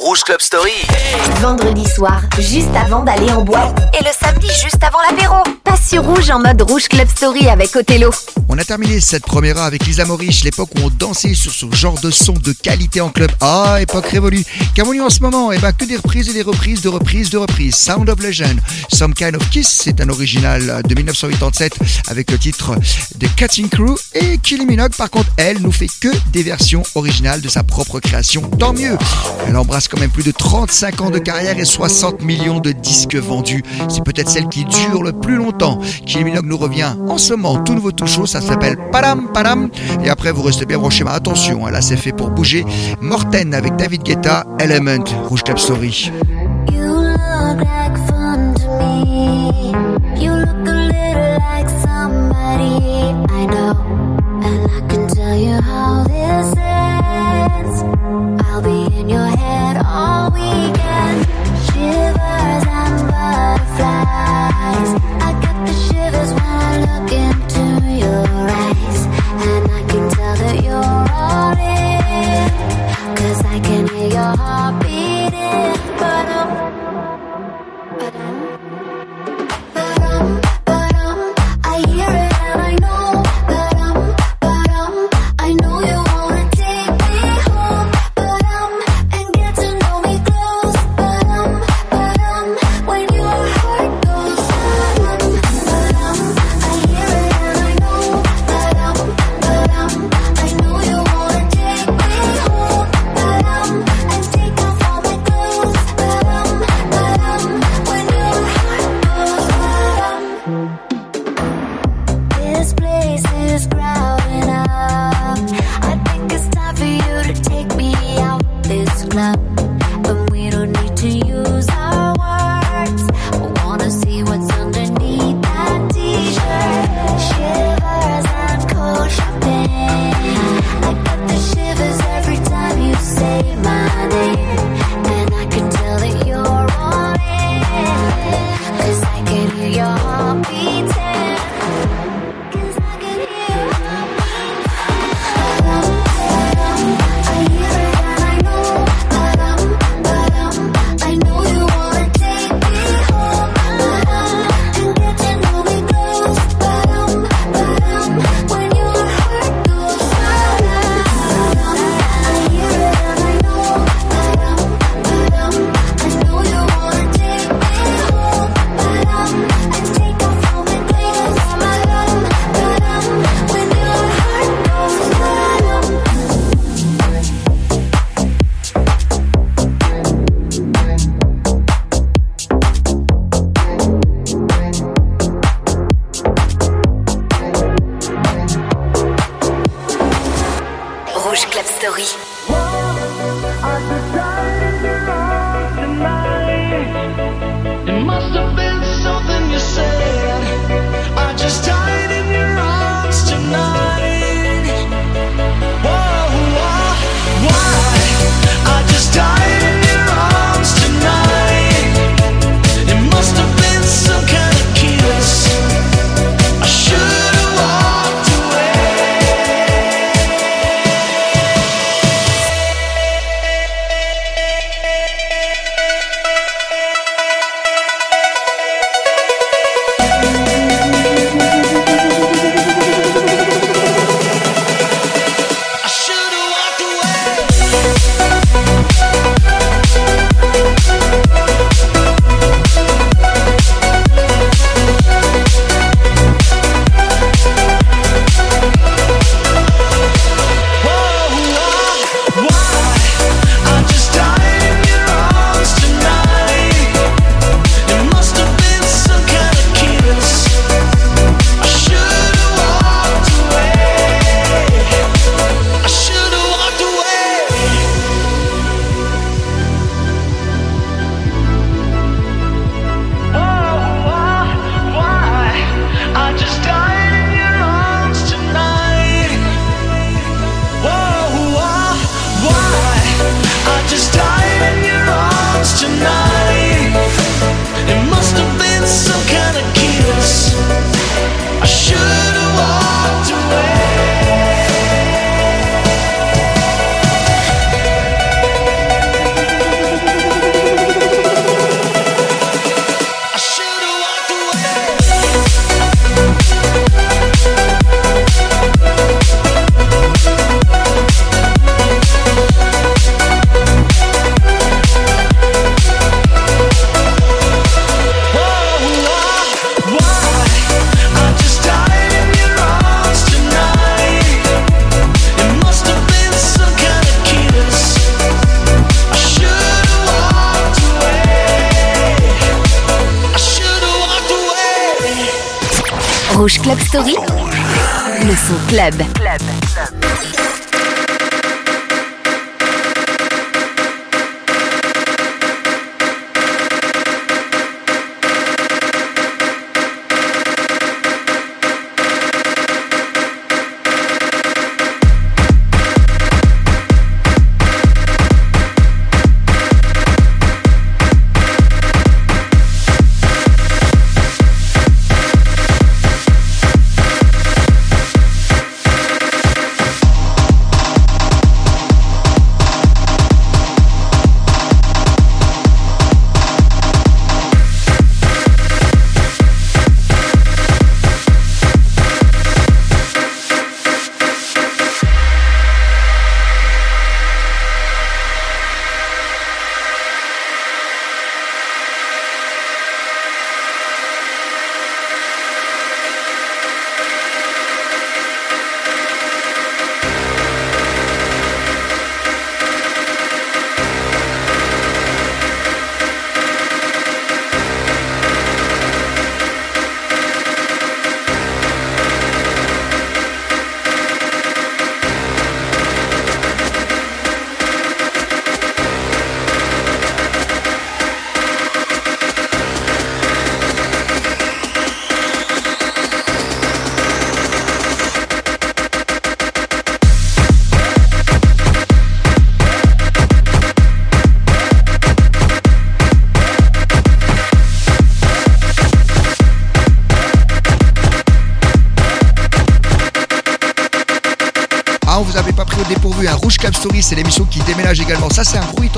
Rouge Club Story. Vendredi soir, juste avant d'aller en boîte. Et le samedi, juste avant l'apéro. Passe sur Rouge en mode Rouge Club Story avec Othello. On a terminé cette première heure avec Lisa Maurice, l'époque où on dansait sur ce genre de son de qualité en club. Ah, époque révolue. Qu'avons-nous en ce moment? Eh ben, que des reprises et des reprises de reprises de reprises. Sound of Legend, Some Kind of Kiss, c'est un original de 1987 avec le titre de Cutting Crew. Et Kylie Minogue, par contre, elle nous fait que des versions originales de sa propre création. Tant mieux. Elle embrasse quand même plus de 35 ans de carrière et 60 millions de disques vendus. C'est peut-être celle qui dure le plus longtemps. Kylie Minogue nous revient en ce moment, tout nouveau, tout chaud. Ça s'appelle Padam Padam. Et après, vous restez bien branchés. Mais attention, hein, là, c'est fait pour bouger. Morten avec David Guetta, Element, Rouge Club Story.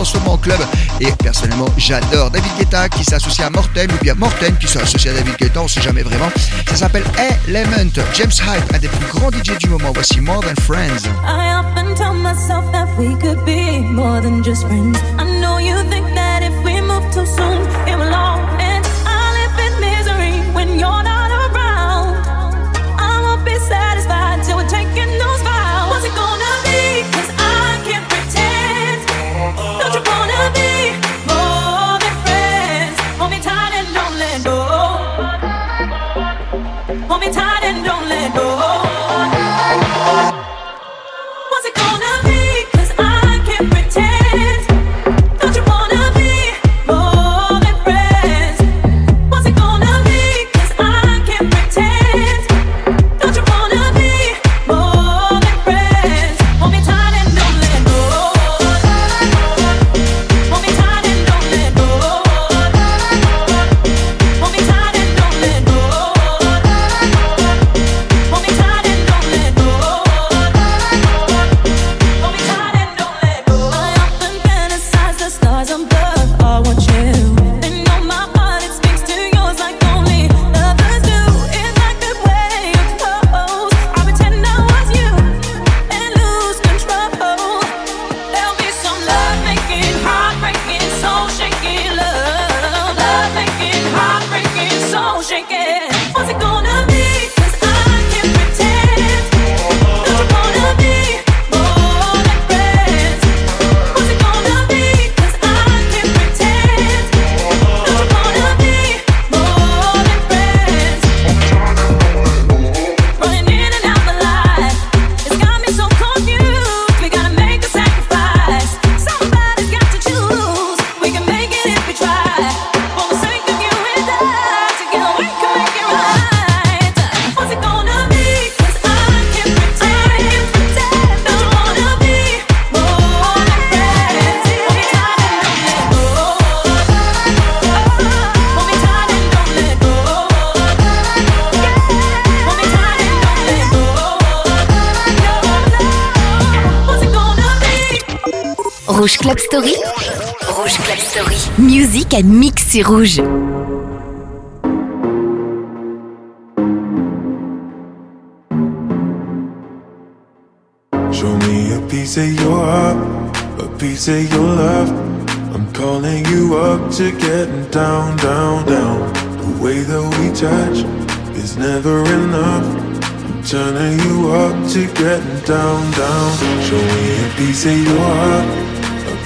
transforment en club. Et personnellement, j'adore David Guetta qui s'associe à Morten ou bien Morten qui s'associe à David Guetta, on sait jamais vraiment. Ça s'appelle Element. James Hype, un des plus grands DJ du moment. Voici More Than friends. Rouge Club Story. Rouge Club Story. Musique à mixer rouge. Show me a piece of your heart, a piece of your love. I'm calling you up to get down, down, down. The way that we touch is never enough. turning you up to getting down, down. Show me a piece of your heart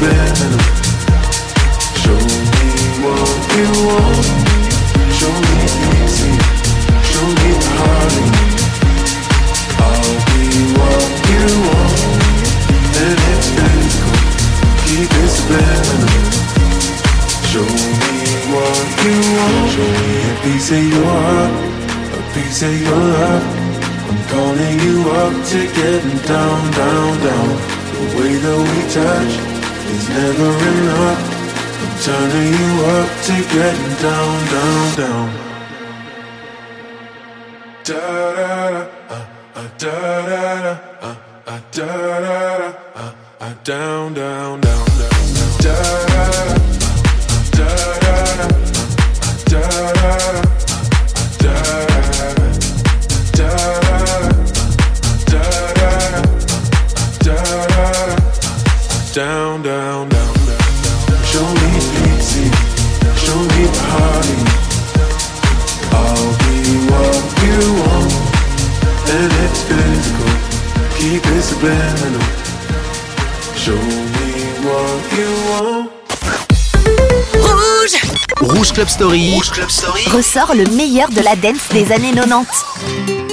Subliminal. Show me what you want. Show me pity, show me party. I'll be what you want, and it's physical. Keep it subliminal. Show me what you want. Show me a piece of your heart, a piece of your love. I'm calling you up to getting down, down, down. The way that we touch is never enough. I'm turning you up to getting down, down, down. Da da da, uh, uh, da da da, uh, uh, da da da, uh, uh, down, down, down, down, down. Da da da. Down, down, down, down. Show me pity, show me party. I'll be what you want, and it's physical. Keep it subliminal. Show me what you want. Rouge Rouge Club Story. Rouge Club Story. ressort le meilleur de la dance des années 90.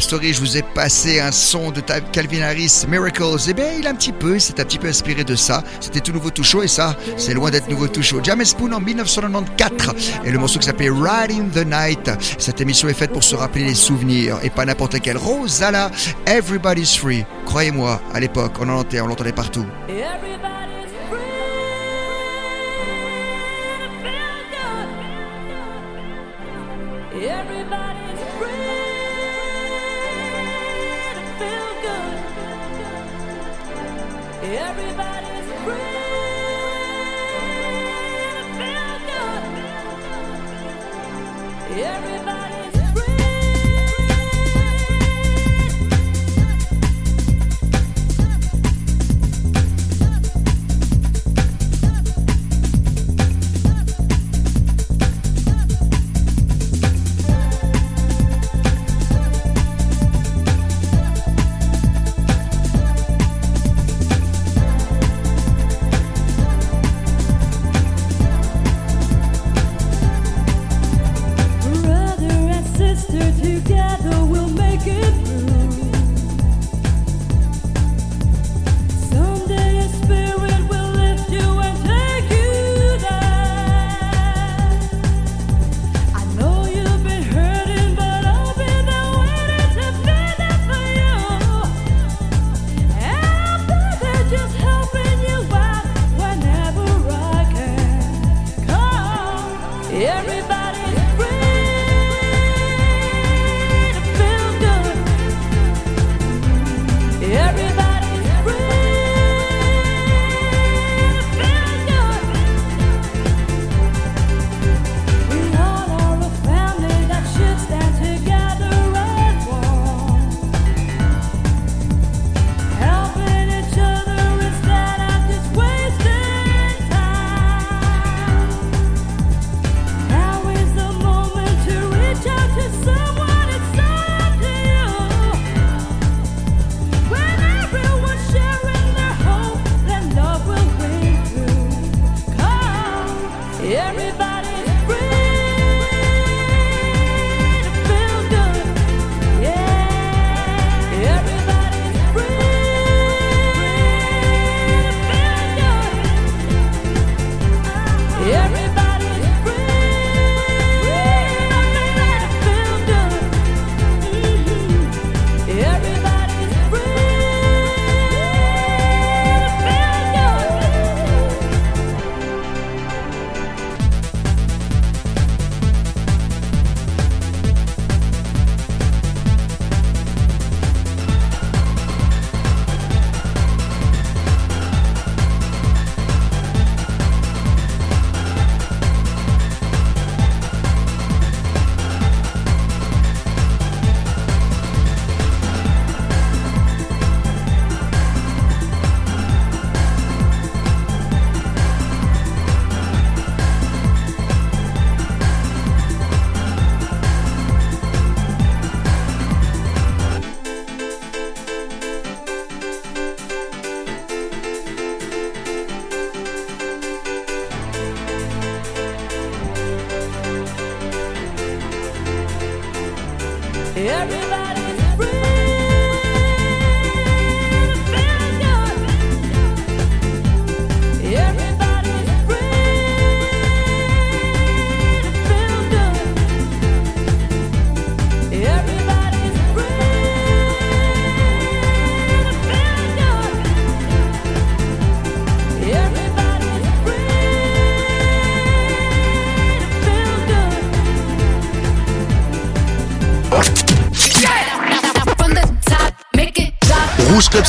Story, je vous ai passé un son de Calvin Harris, Miracles. Eh bien, il a un petit peu, c'est un petit peu inspiré de ça. C'était tout nouveau tout chaud et ça, c'est loin d'être nouveau tout chaud. James Spoon en 1994 et le morceau qui s'appelait Ride in the Night. Cette émission est faite pour se rappeler les souvenirs et pas n'importe laquelle. Rosala, Everybody's Free. Croyez-moi, à l'époque, on en entendait, on l'entendait partout.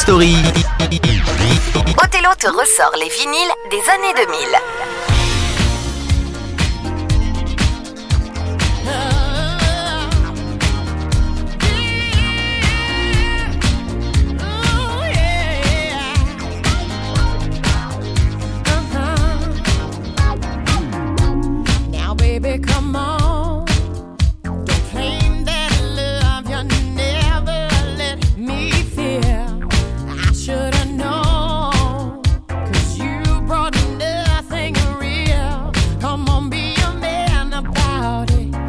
Story. Othello te ressort les vinyles des années 2000. party.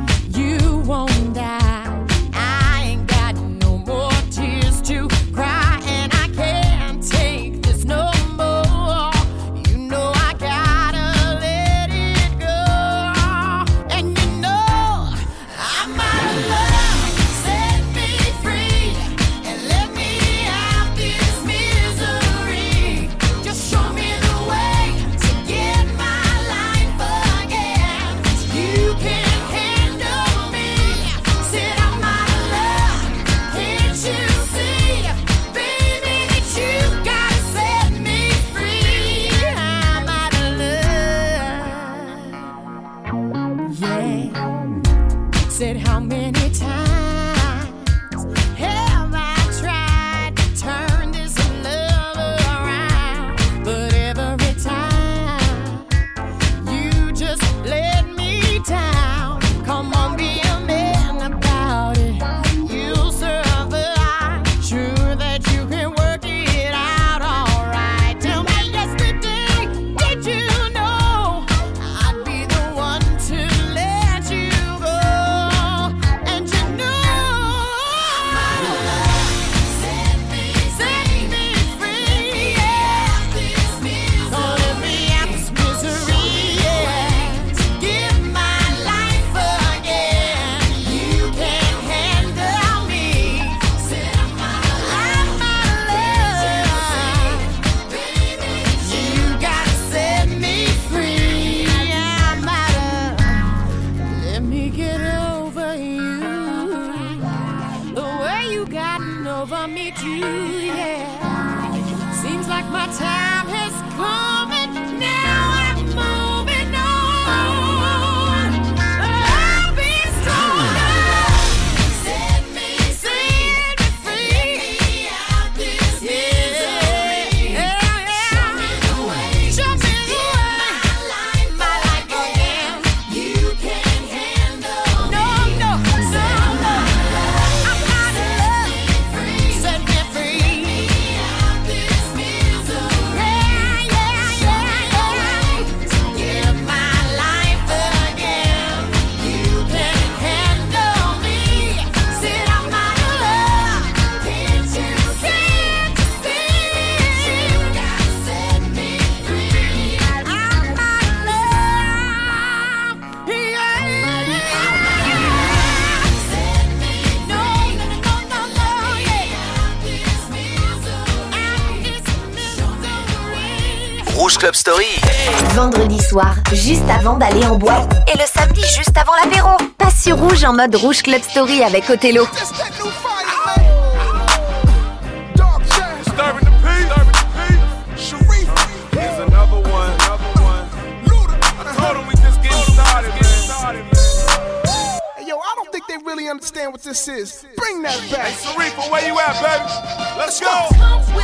avant d'aller en boîte et le samedi juste avant l'apéro. Passe sur Rouge en mode Rouge Club Story avec Othello. understand what this is. Bring that back. Hey, Sarifa, where you at, baby? Let's go.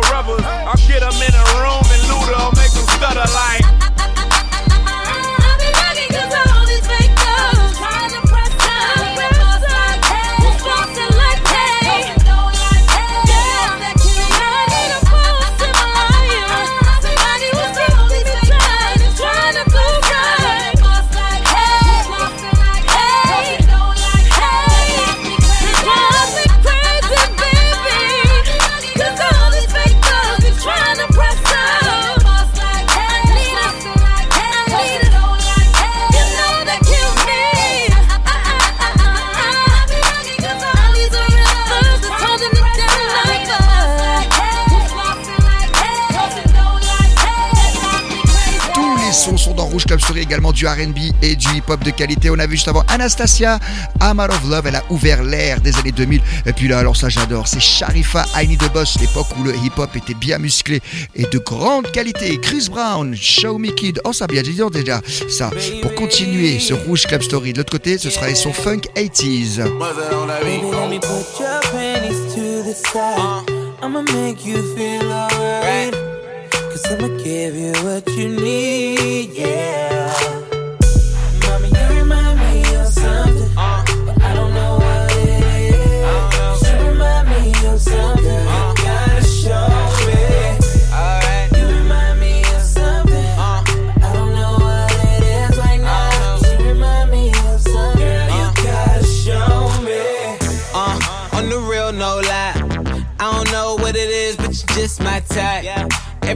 Rubbers. I'll get them in a du RB et du hip-hop de qualité. On a vu juste avant Anastasia, I'm Out of Love, elle a ouvert l'ère des années 2000. Et puis là, alors ça j'adore, c'est Sharifa, I Need a Boss, l'époque où le hip-hop était bien musclé et de grande qualité. Chris Brown, Show Me Kid, oh ça bien déjà ça. Pour continuer ce Rouge Club Story, de l'autre côté, ce sera les sons funk 80s. Baby, let me put your panties to the side. I'ma make you feel alright. Cause I'ma give you what you need, yeah.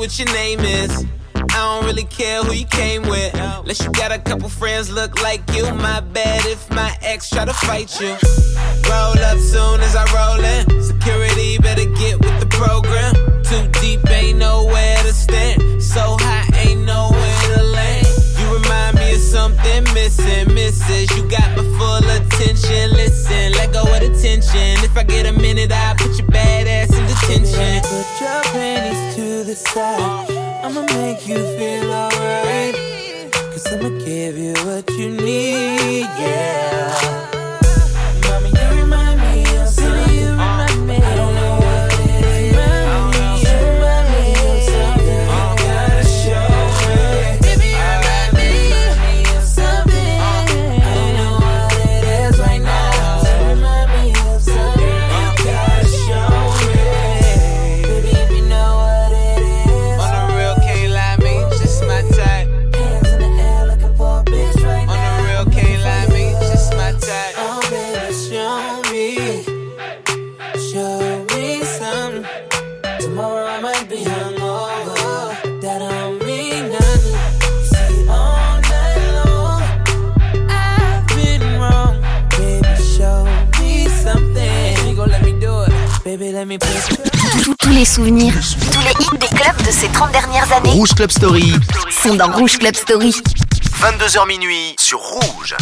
what your name is. I don't really care who you came with. Unless you got a couple friends look like you. My bad if my ex try to fight you. Roll up soon as I roll in. Security better get with the program. Too deep, ain't nowhere to stand. So high, ain't of something missing, misses. You got my full attention. Listen, let go of the tension. If I get a minute, I'll put your bad ass in detention. Put your panties to the side. I'ma make you feel alright. Cause I'ma give you what you need, yeah. Show me something. Tomorrow I might be hungover. That don't mean nothing. See, all night long, I've been wrong. Baby, show me something. You gon' let me do it. Baby, let me put Tous- Tous les souvenirs, tous les hits des clubs de ces 30 dernières années Rouge Club Story, sont dans Rouge Club Story. 22h minuit sur Rouge.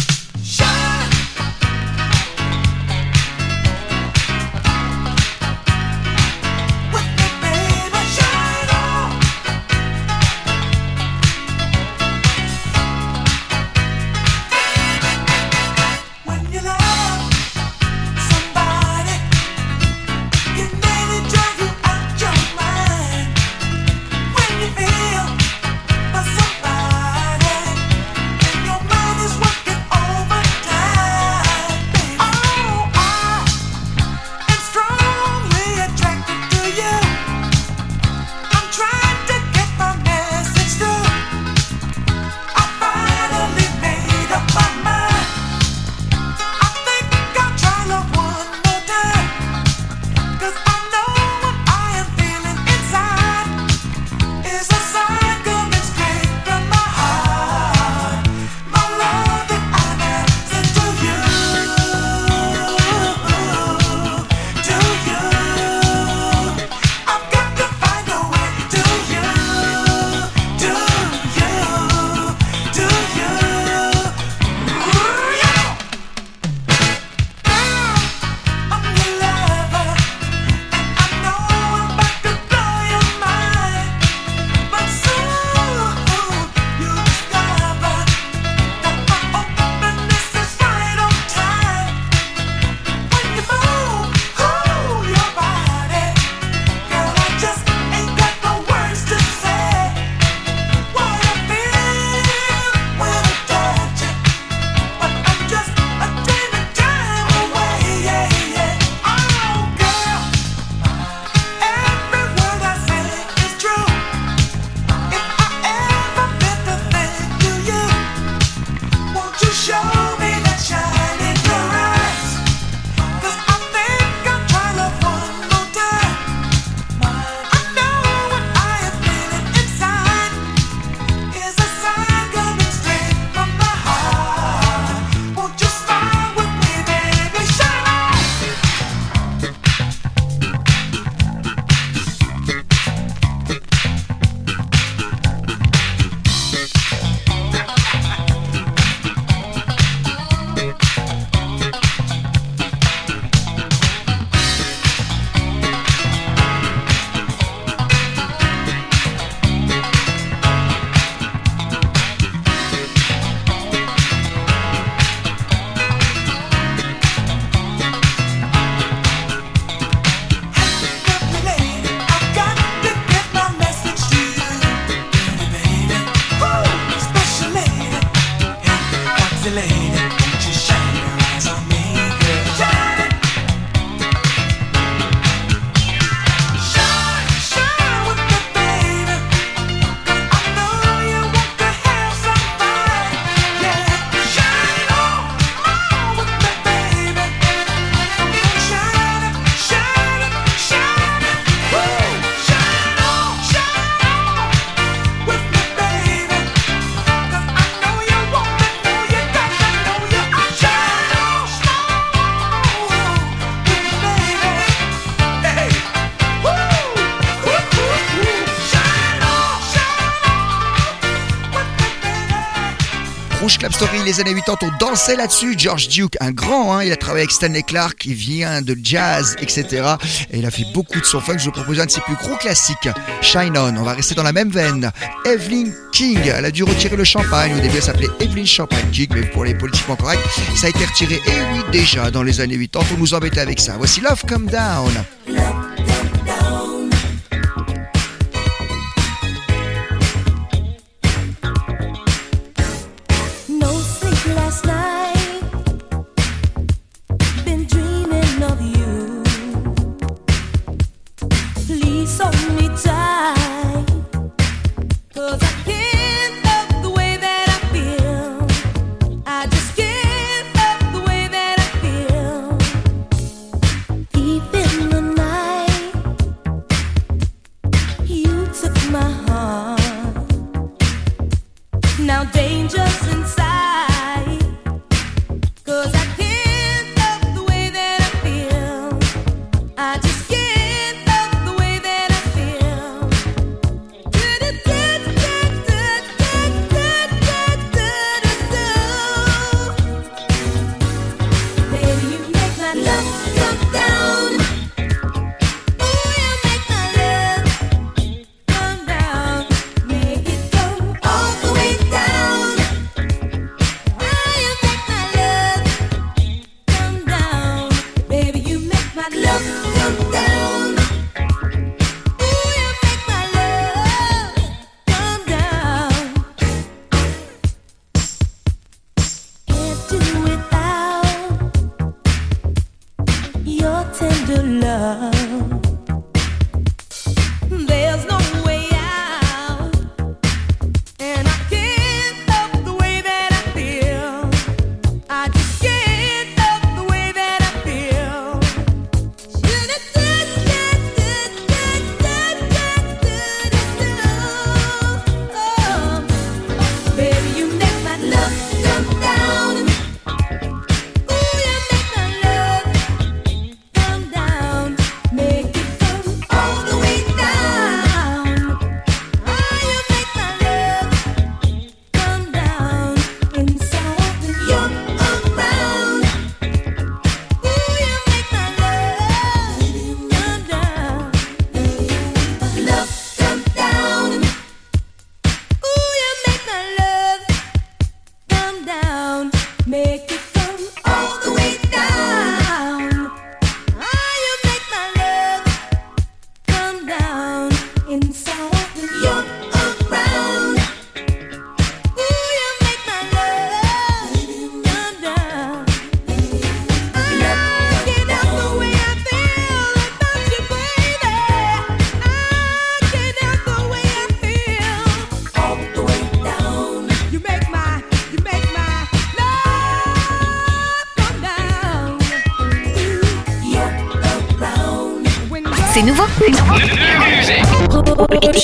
Les années 80, on dansait là-dessus. George Duke, un grand, hein. il a travaillé avec Stanley Clark, il vient de jazz, etc. Et il a fait beaucoup de son funk. Je vous propose un de ses plus gros classiques, Shine On. On va rester dans la même veine. Evelyn King, elle a dû retirer le champagne. Au début, elle s'appelait Evelyn Champagne King, mais pour les politiquement corrects, ça a été retiré. Et oui, déjà dans les années 80, on nous embêtait avec ça. Voici Love Come Down.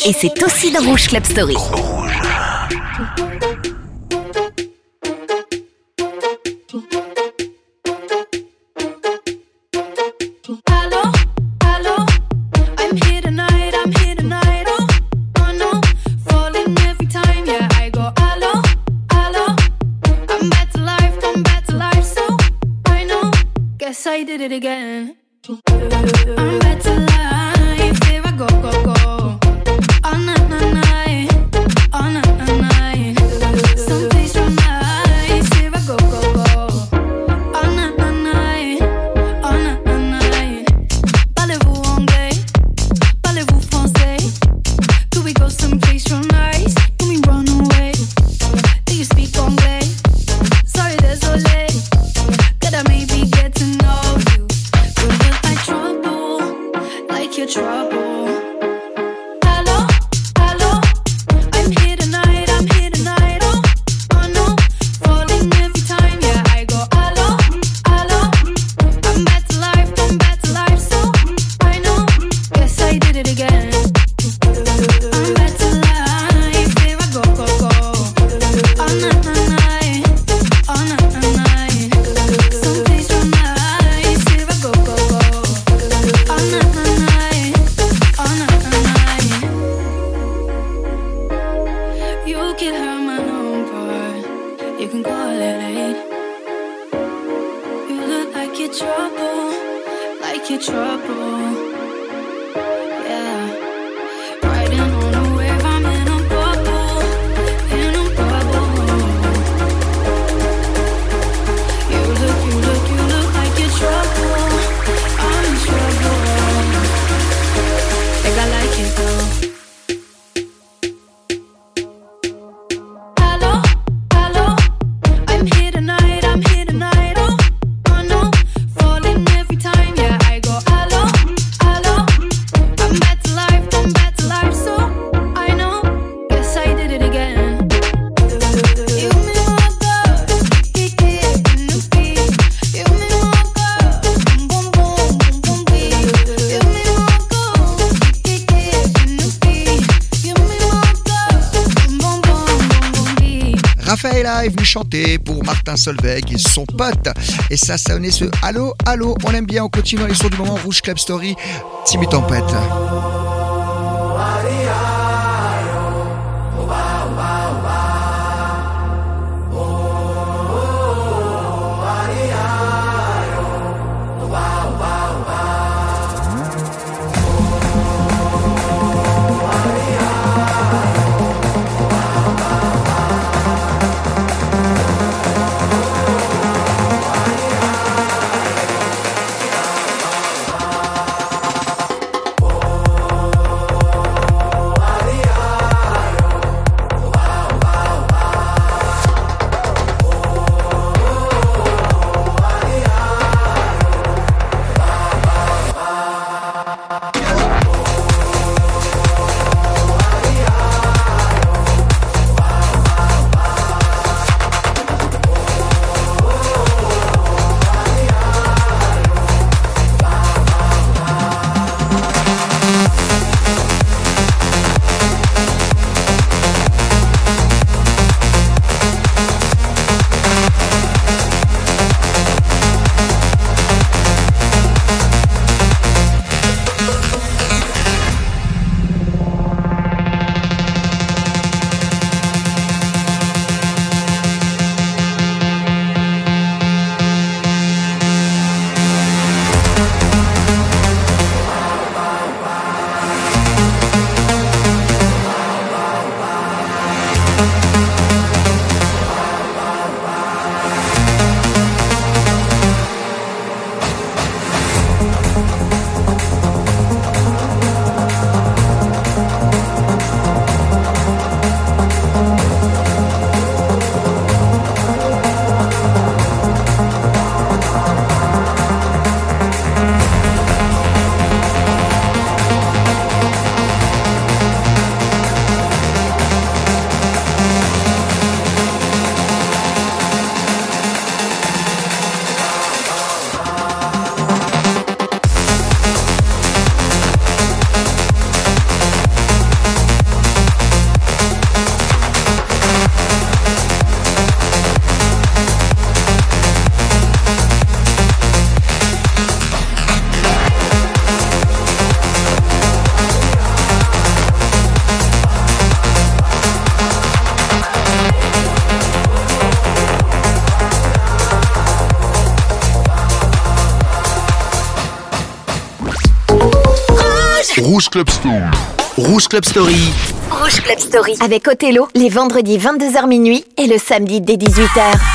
Et c'est aussi dans Rouge Club Story. chanter pour Martin Solveig et son pote. Et ça sonnait ce Allô, Allô, on aime bien, on continue les sons du moment Rouge Club Story, Timmy Tempête. Rouge Club Story. Rouge Club Story. Avec Othello, les vendredis 22h minuit et le samedi dès 18h.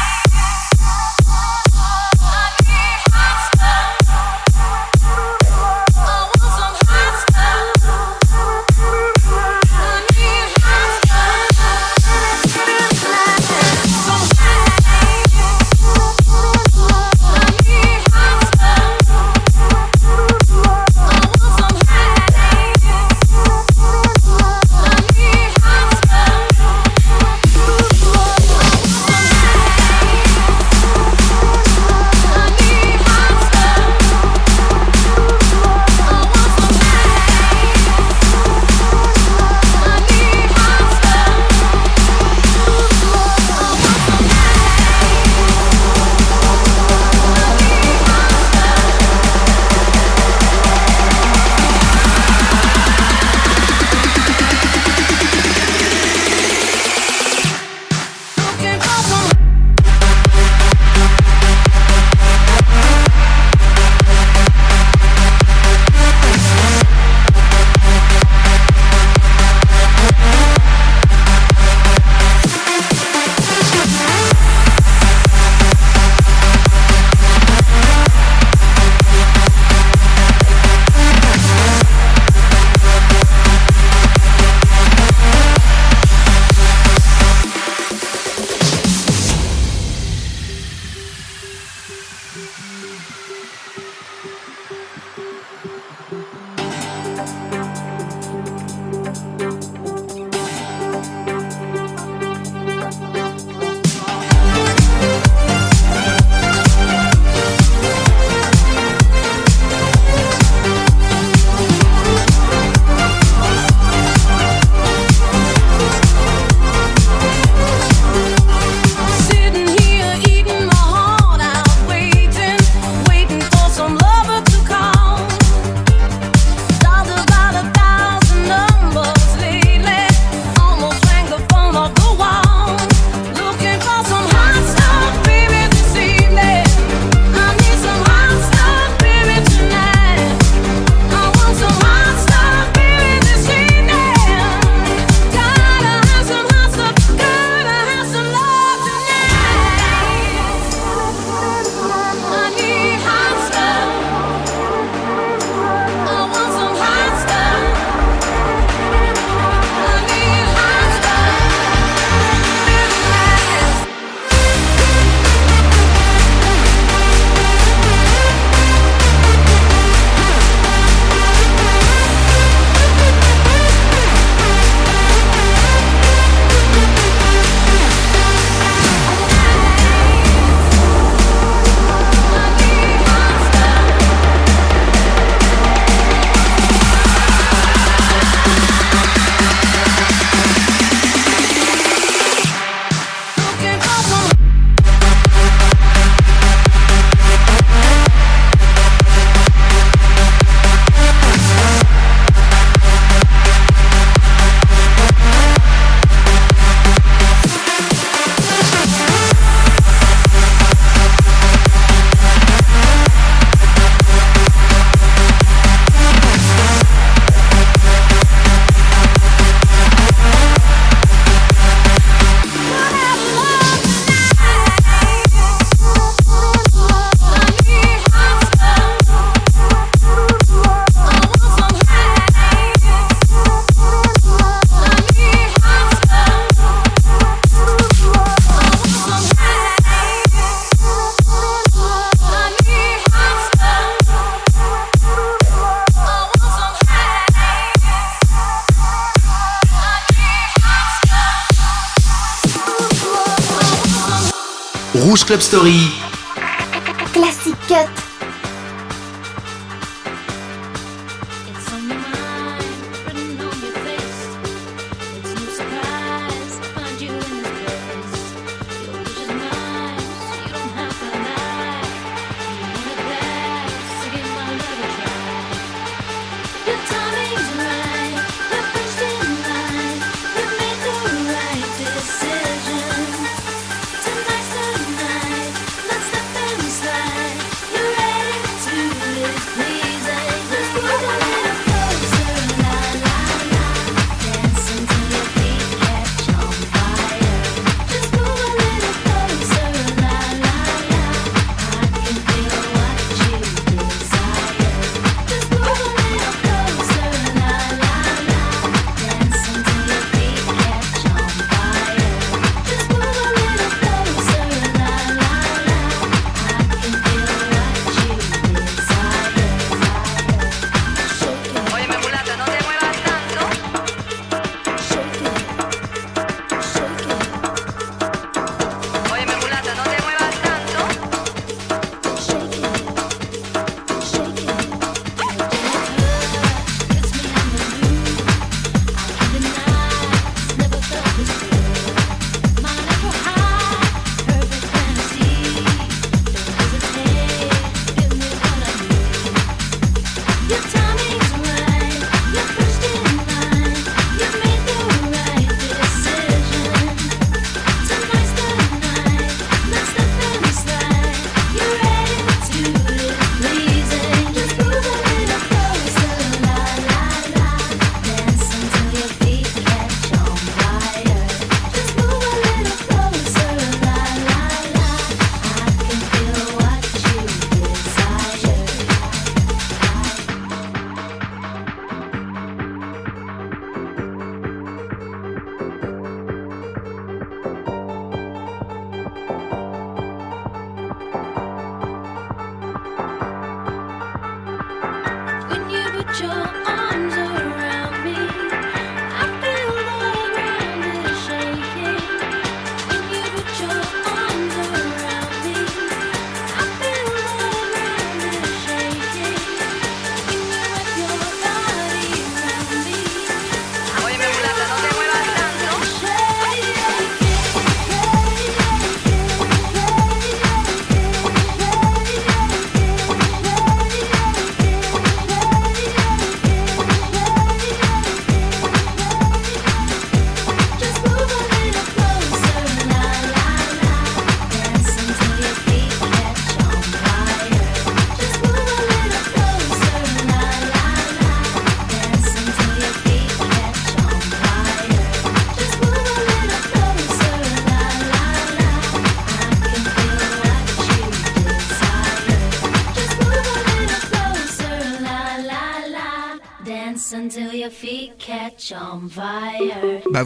Club Story. Classic Cut.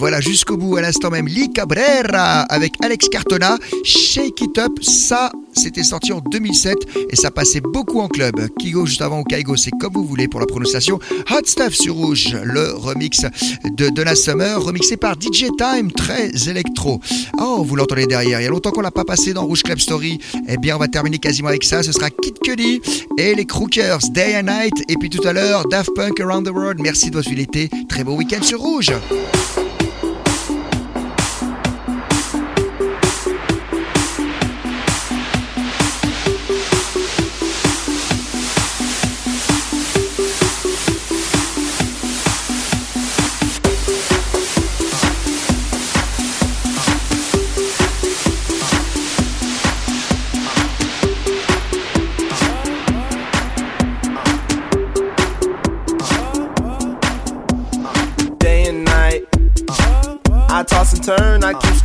Voilà, jusqu'au bout, à l'instant même, Lee Cabrera avec Alex Cartona, Shake It Up, ça, c'était sorti en 2007 et ça passait beaucoup en club. Kigo juste avant ou Kaigo, c'est comme vous voulez pour la prononciation. Hot Stuff sur Rouge, le remix de Donna Summer, remixé par DJ Time, très électro. Oh, vous l'entendez derrière, il y a longtemps qu'on l'a pas passé dans Rouge Club Story. Eh bien, on va terminer quasiment avec ça, ce sera Kid Cudi et les Crookers, Day and Night, et puis tout à l'heure, Daft Punk Around the World. Merci de votre fidélité, très beau week-end sur Rouge.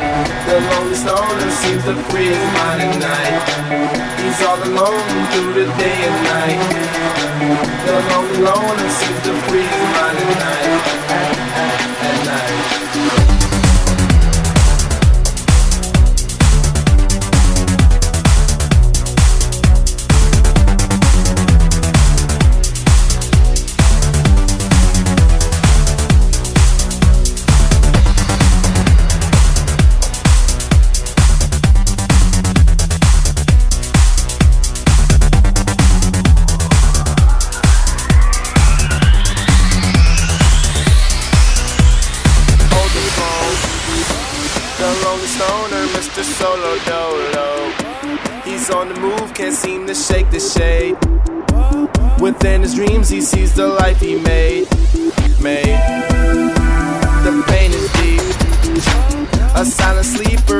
The lonely stoner seems to free his mind at night. He's all alone through the day and night. The lonely loner seems to free his mind at night. At night. Mr. Solo Dolo. He's on the move, can't seem to shake the shade. Within his dreams, he sees the life he made. Made. The pain is deep. A silent sleeper,